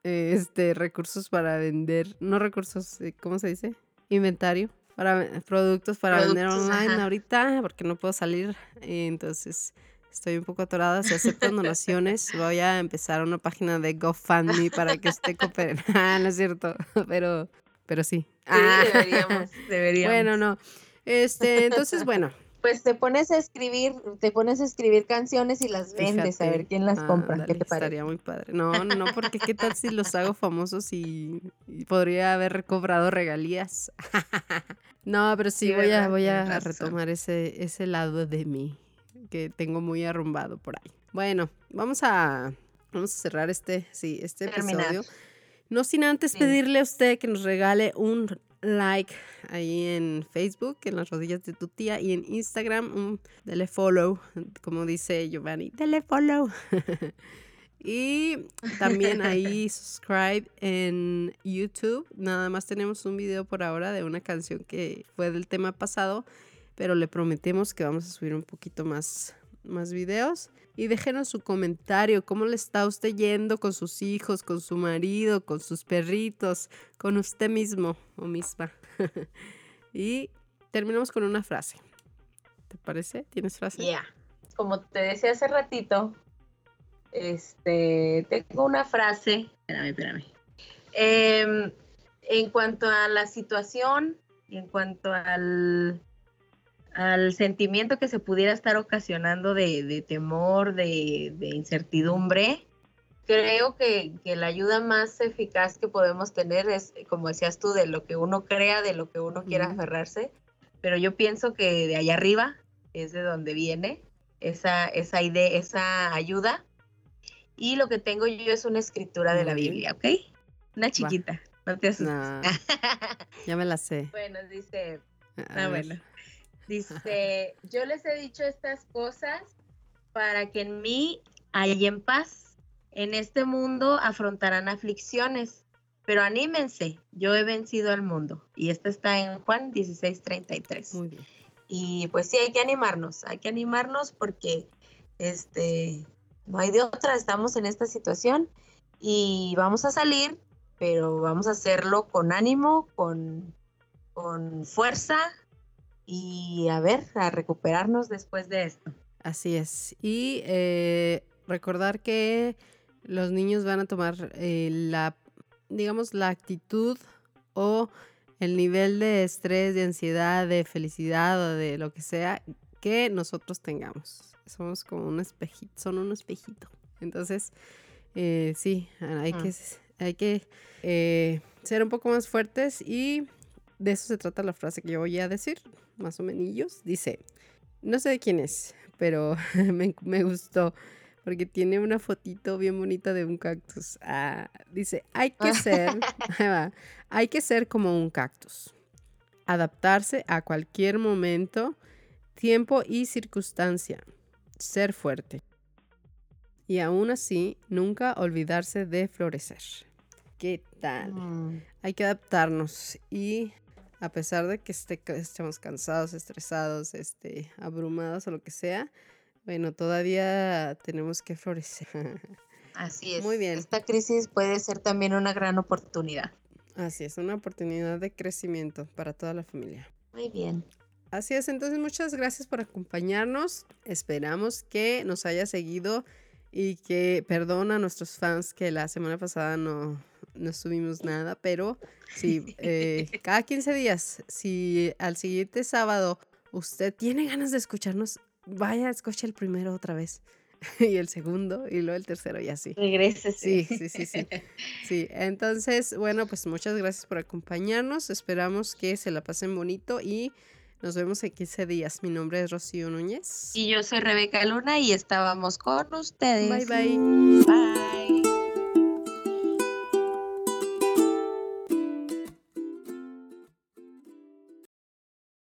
este recursos para vender, no recursos, eh, ¿cómo se dice? Inventario para productos para vender online ajá. ahorita porque no puedo salir, eh, entonces estoy un poco atorada. Si aceptan donaciones, voy a empezar una página de GoFundMe para que usted coopere. Ah, no es cierto, pero, pero sí. Sí, Ah, deberíamos, deberíamos. Bueno, no. Este, entonces, bueno, Pues te pones a escribir, te pones a escribir canciones y las vendes a ver quién las compra. ¿Qué te parece? Estaría muy padre. No, no, porque qué tal si los hago famosos y, y podría haber cobrado regalías. no, pero sí, Sí, voy a, voy a retomar ese, ese lado de mí que tengo muy arrumbado por ahí. Bueno, vamos a, vamos a cerrar este, sí, este Terminar. episodio. No sin antes Sí. pedirle a usted que nos regale un like ahí en Facebook, en las rodillas de tu tía, y en Instagram, un, dele follow, como dice Giovanni, dele follow. y también ahí subscribe en YouTube. Nada más tenemos un video por ahora de una canción que fue del tema pasado, pero le prometemos que vamos a subir un poquito más, más videos. Y déjenos su comentario, cómo le está usted yendo con sus hijos, con su marido, con sus perritos, con usted mismo o misma. y terminamos con una frase. ¿Te parece? ¿Tienes frase? Ya. Como te decía hace ratito, este, tengo una frase. Espérame, espérame. Em, en cuanto a la situación en cuanto al, al sentimiento que se pudiera estar ocasionando de, de temor, de, de incertidumbre, creo que, que la ayuda más eficaz que podemos tener es, como decías tú, de lo que uno crea, de lo que uno quiera Ujú. aferrarse. Pero yo pienso que de allá arriba es de donde viene esa, esa idea, esa ayuda. Y lo que tengo yo es una escritura de la. Biblia, ¿ok? Una chiquita, no te asustes. No, ya me la sé. bueno, dice, A Ah, bueno. Dice, yo les he dicho estas cosas para que en mí hallen paz. En este mundo afrontarán aflicciones, pero anímense, yo he vencido al mundo. Y esta está en Juan 16:33. Muy bien. Y pues sí, hay que animarnos, hay que animarnos porque este, no hay de otra, estamos en esta situación y vamos a salir, pero vamos a hacerlo con ánimo, con, con fuerza y a ver, a recuperarnos después de esto. Así es. Y eh, recordar que los niños van a tomar eh, la, digamos, la actitud o el nivel de estrés, de ansiedad, de felicidad o de lo que sea que nosotros tengamos. Somos como un espejito, son un espejito. Entonces, eh, sí, hay que, hay que eh, ser un poco más fuertes y de eso se trata la frase que yo voy a decir, más o menos. Dice, no sé de quién es, pero me, me gustó porque tiene una fotito bien bonita de un cactus. Ah, dice, hay que ser, ahí va, hay que ser como un cactus. Adaptarse a cualquier momento, tiempo y circunstancia. Ser fuerte. y aún así nunca olvidarse de florecer. ¿Qué tal? Mm, Hay que adaptarnos y a pesar de que esté- estemos cansados, estresados, este, abrumados o lo que sea, bueno, todavía tenemos que florecer. Así es. Muy bien. Esta crisis puede ser también una gran oportunidad. Así es, una oportunidad de crecimiento para toda la familia. Muy bien. Así es, entonces muchas gracias por acompañarnos. Esperamos que nos haya seguido y que perdona a nuestros fans que la semana pasada no, no subimos nada, pero sí, eh, cada 15 días, si al siguiente sábado usted tiene ganas de escucharnos, vaya, escuche el primero otra vez y el segundo y luego el tercero y así. Regrese. Sí, sí, sí, sí. Sí, entonces, bueno, pues muchas gracias por acompañarnos. Esperamos que se la pasen bonito y nos vemos en 15 días. Mi nombre es Rocío Núñez. Y yo soy Rebeca Luna y estábamos con ustedes. Bye bye. Bye.